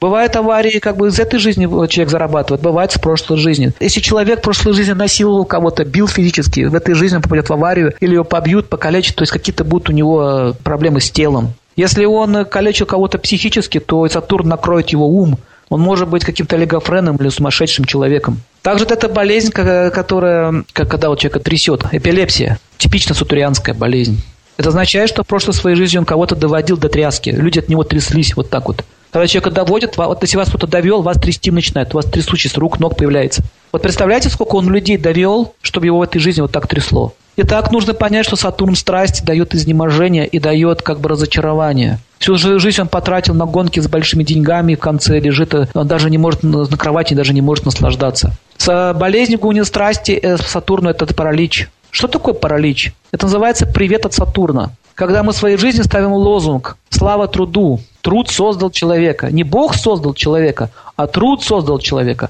Бывают аварии, как бы из этой жизни человек зарабатывает, бывает с прошлой жизни. Если человек в прошлой жизни насиловал кого-то, бил физически, в этой жизни он попадет в аварию, или его побьют, покалечат, то есть какие-то будут у него проблемы с телом. Если он калечил кого-то психически, то Сатурн накроет его ум, он может быть каким-то олигофреном или сумасшедшим человеком. Также это болезнь, которая, когда у человека трясет, эпилепсия, типично сатурианская болезнь. Это означает, что в прошлой своей жизни он кого-то доводил до тряски. Люди от него тряслись вот так вот. Когда человека доводят, вот если вас кто-то довел, вас трясти начинает, у вас трясучесть рук, ног появляется. Вот представляете, сколько он людей довел, чтобы его в этой жизни вот так трясло. И так нужно понять, что Сатурн страсти дает изнеможение и дает как бы разочарование. Всю жизнь он потратил на гонки с большими деньгами, в конце лежит, э, он даже не может на кровати, даже не может наслаждаться. С болезнью гуни страсти э, Сатурну это паралич. Что такое паралич? Это называется привет от Сатурна. Когда мы в своей жизни ставим лозунг «Слава труду», Труд создал человека. Не Бог создал человека, а труд создал человека.